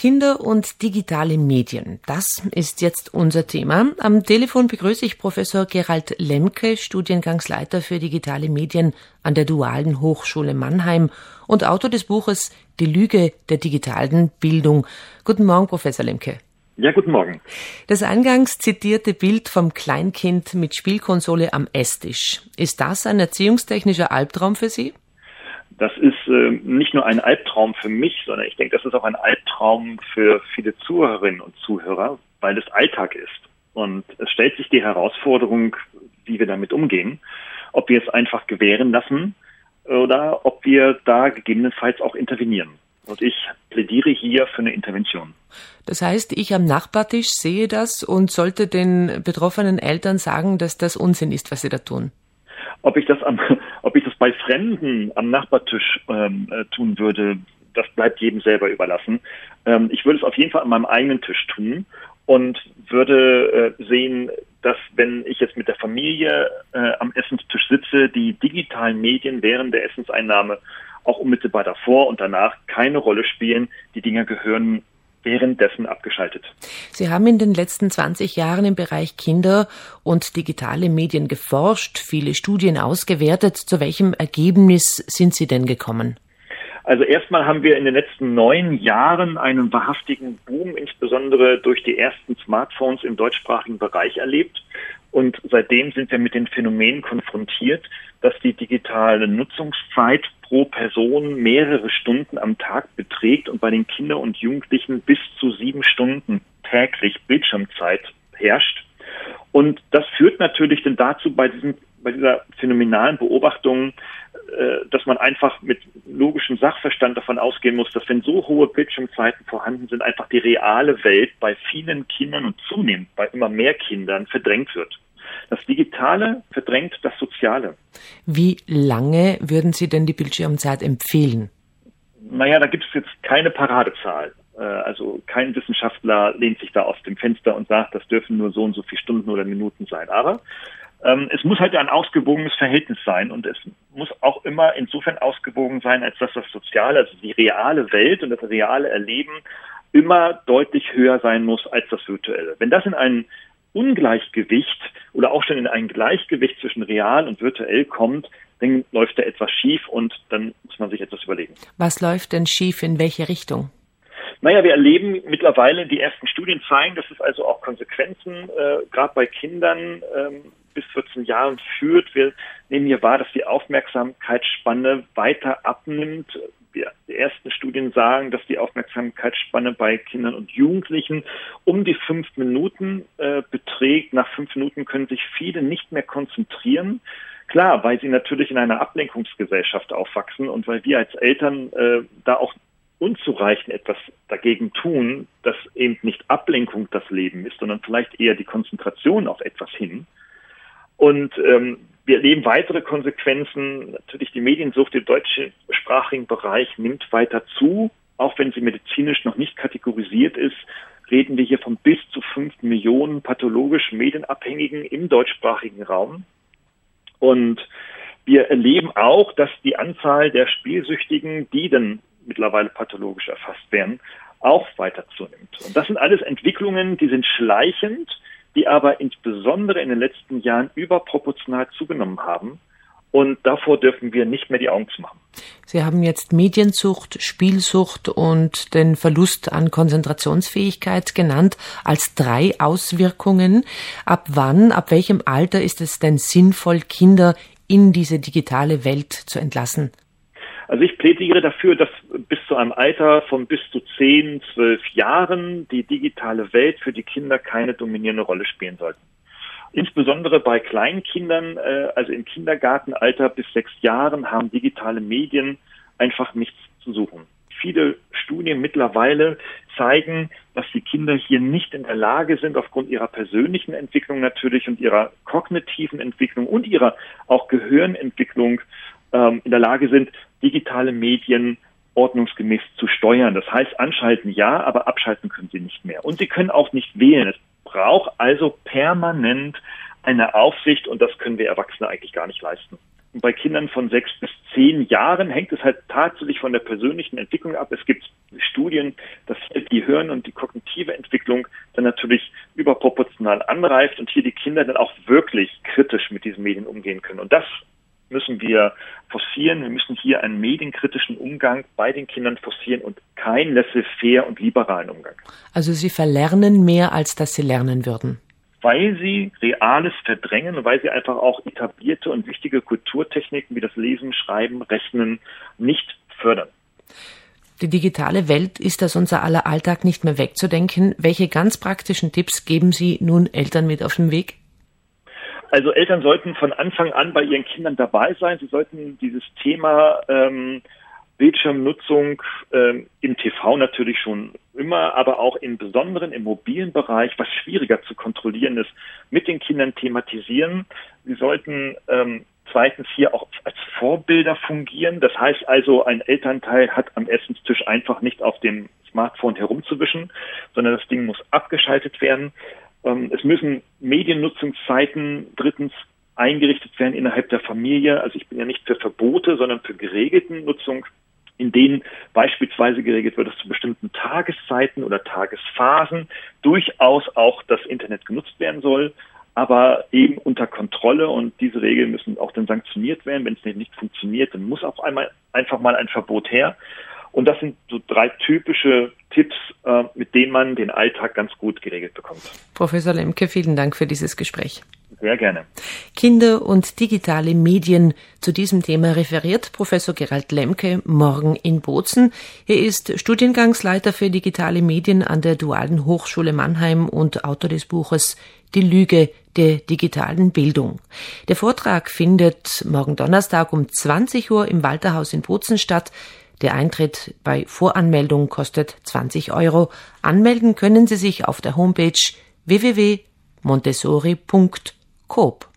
Kinder und digitale Medien. Das ist jetzt unser Thema. Am Telefon begrüße ich Professor Gerald Lemke, Studiengangsleiter für digitale Medien an der Dualen Hochschule Mannheim und Autor des Buches Die Lüge der digitalen Bildung. Guten Morgen, Professor Lemke. Ja, guten Morgen. Das eingangs zitierte Bild vom Kleinkind mit Spielkonsole am Esstisch. Ist das ein erziehungstechnischer Albtraum für Sie? Das ist äh, nicht nur ein Albtraum für mich, sondern ich denke, das ist auch ein Albtraum für viele Zuhörerinnen und Zuhörer, weil es Alltag ist. Und es stellt sich die Herausforderung, wie wir damit umgehen, ob wir es einfach gewähren lassen oder ob wir da gegebenenfalls auch intervenieren. Und ich plädiere hier für eine Intervention. Das heißt, ich am Nachbartisch sehe das und sollte den betroffenen Eltern sagen, dass das Unsinn ist, was sie da tun. Ob ich das am, ob ich das bei Fremden am Nachbartisch ähm, äh, tun würde, das bleibt jedem selber überlassen. Ähm, ich würde es auf jeden Fall an meinem eigenen Tisch tun und würde äh, sehen, dass wenn ich jetzt mit der Familie äh, am Essenstisch sitze, die digitalen Medien während der Essenseinnahme auch unmittelbar davor und danach keine Rolle spielen. Die Dinger gehören währenddessen abgeschaltet. Sie haben in den letzten 20 Jahren im Bereich Kinder und digitale Medien geforscht, viele Studien ausgewertet. Zu welchem Ergebnis sind Sie denn gekommen? Also erstmal haben wir in den letzten neun Jahren einen wahrhaftigen Boom, insbesondere durch die ersten Smartphones im deutschsprachigen Bereich erlebt. Und seitdem sind wir mit den Phänomenen konfrontiert, dass die digitale Nutzungszeit pro Person mehrere Stunden am Tag beträgt und bei den Kindern und Jugendlichen bis zu sieben Stunden täglich Bildschirmzeit herrscht. Und das führt natürlich dann dazu bei diesen bei dieser phänomenalen Beobachtung, äh, dass man einfach mit logischem Sachverstand davon ausgehen muss, dass wenn so hohe Bildschirmzeiten vorhanden sind, einfach die reale Welt bei vielen Kindern und zunehmend bei immer mehr Kindern verdrängt wird. Das Digitale verdrängt das Soziale. Wie lange würden Sie denn die Bildschirmzeit empfehlen? Naja, da gibt es jetzt keine Paradezahl. Äh, also kein Wissenschaftler lehnt sich da aus dem Fenster und sagt, das dürfen nur so und so viele Stunden oder Minuten sein. Aber es muss halt ein ausgewogenes Verhältnis sein und es muss auch immer insofern ausgewogen sein, als dass das Soziale, also die reale Welt und das reale Erleben immer deutlich höher sein muss als das Virtuelle. Wenn das in ein Ungleichgewicht oder auch schon in ein Gleichgewicht zwischen real und virtuell kommt, dann läuft da etwas schief und dann muss man sich etwas überlegen. Was läuft denn schief? In welche Richtung? Naja, wir erleben mittlerweile, die ersten Studien zeigen, dass es also auch Konsequenzen äh, gerade bei Kindern ähm, bis 14 Jahren führt. Wir nehmen hier wahr, dass die Aufmerksamkeitsspanne weiter abnimmt. Die ersten Studien sagen, dass die Aufmerksamkeitsspanne bei Kindern und Jugendlichen um die fünf Minuten äh, beträgt. Nach fünf Minuten können sich viele nicht mehr konzentrieren. Klar, weil sie natürlich in einer Ablenkungsgesellschaft aufwachsen und weil wir als Eltern äh, da auch unzureichend etwas dagegen tun, dass eben nicht Ablenkung das Leben ist, sondern vielleicht eher die Konzentration auf etwas hin. Und ähm, wir erleben weitere Konsequenzen. Natürlich die Mediensucht im deutschsprachigen Bereich nimmt weiter zu. Auch wenn sie medizinisch noch nicht kategorisiert ist, reden wir hier von bis zu fünf Millionen pathologisch Medienabhängigen im deutschsprachigen Raum. Und wir erleben auch, dass die Anzahl der Spielsüchtigen, die dann mittlerweile pathologisch erfasst werden, auch weiter zunimmt. Und das sind alles Entwicklungen, die sind schleichend, die aber insbesondere in den letzten Jahren überproportional zugenommen haben. Und davor dürfen wir nicht mehr die Augen zu machen. Sie haben jetzt Mediensucht, Spielsucht und den Verlust an Konzentrationsfähigkeit genannt als drei Auswirkungen. Ab wann, ab welchem Alter ist es denn sinnvoll, Kinder in diese digitale Welt zu entlassen? Also ich plädiere dafür, dass bis zu einem Alter von bis zu zehn, zwölf Jahren die digitale Welt für die Kinder keine dominierende Rolle spielen sollte. Insbesondere bei Kleinkindern, äh, also im Kindergartenalter bis sechs Jahren, haben digitale Medien einfach nichts zu suchen. Viele Studien mittlerweile zeigen, dass die Kinder hier nicht in der Lage sind, aufgrund ihrer persönlichen Entwicklung natürlich und ihrer kognitiven Entwicklung und ihrer auch Gehirnentwicklung ähm, in der Lage sind, digitale Medien ordnungsgemäß zu steuern. Das heißt, anschalten ja, aber abschalten können sie nicht mehr. Und sie können auch nicht wählen. Es braucht also permanent eine Aufsicht und das können wir Erwachsene eigentlich gar nicht leisten. bei Kindern von sechs bis zehn Jahren hängt es halt tatsächlich von der persönlichen Entwicklung ab. Es gibt Studien, dass die Hirn- und die kognitive Entwicklung dann natürlich überproportional anreift und hier die Kinder dann auch wirklich kritisch mit diesen Medien umgehen können. Und das müssen wir forcieren. Wir müssen hier einen medienkritischen Umgang bei den Kindern forcieren und keinen laissez-faire und liberalen Umgang. Also sie verlernen mehr, als dass sie lernen würden weil sie Reales verdrängen und weil sie einfach auch etablierte und wichtige Kulturtechniken wie das Lesen, Schreiben, Rechnen nicht fördern. Die digitale Welt ist aus unser aller Alltag nicht mehr wegzudenken. Welche ganz praktischen Tipps geben Sie nun Eltern mit auf den Weg? Also Eltern sollten von Anfang an bei ihren Kindern dabei sein. Sie sollten dieses Thema ähm, Bildschirmnutzung ähm, im TV natürlich schon immer, aber auch im Besonderen im mobilen Bereich, was schwieriger zu kontrollieren ist, mit den Kindern thematisieren. Sie sollten ähm, zweitens hier auch als Vorbilder fungieren. Das heißt also, ein Elternteil hat am Essenstisch einfach nicht auf dem Smartphone herumzuwischen, sondern das Ding muss abgeschaltet werden. Ähm, es müssen Mediennutzungszeiten drittens eingerichtet werden innerhalb der Familie. Also ich bin ja nicht für Verbote, sondern für geregelten Nutzung in denen beispielsweise geregelt wird, dass zu bestimmten Tageszeiten oder Tagesphasen durchaus auch das Internet genutzt werden soll, aber eben unter Kontrolle und diese Regeln müssen auch dann sanktioniert werden. Wenn es nicht funktioniert, dann muss auch einmal einfach mal ein Verbot her. Und das sind so drei typische Tipps, äh, mit denen man den Alltag ganz gut geregelt bekommt. Professor Lemke, vielen Dank für dieses Gespräch. Sehr gerne. Kinder und digitale Medien. Zu diesem Thema referiert Professor Gerald Lemke morgen in Bozen. Er ist Studiengangsleiter für digitale Medien an der Dualen Hochschule Mannheim und Autor des Buches Die Lüge der digitalen Bildung. Der Vortrag findet morgen Donnerstag um 20 Uhr im Walterhaus in Bozen statt. Der Eintritt bei Voranmeldung kostet 20 Euro. Anmelden können Sie sich auf der Homepage www.montessori.com Coop.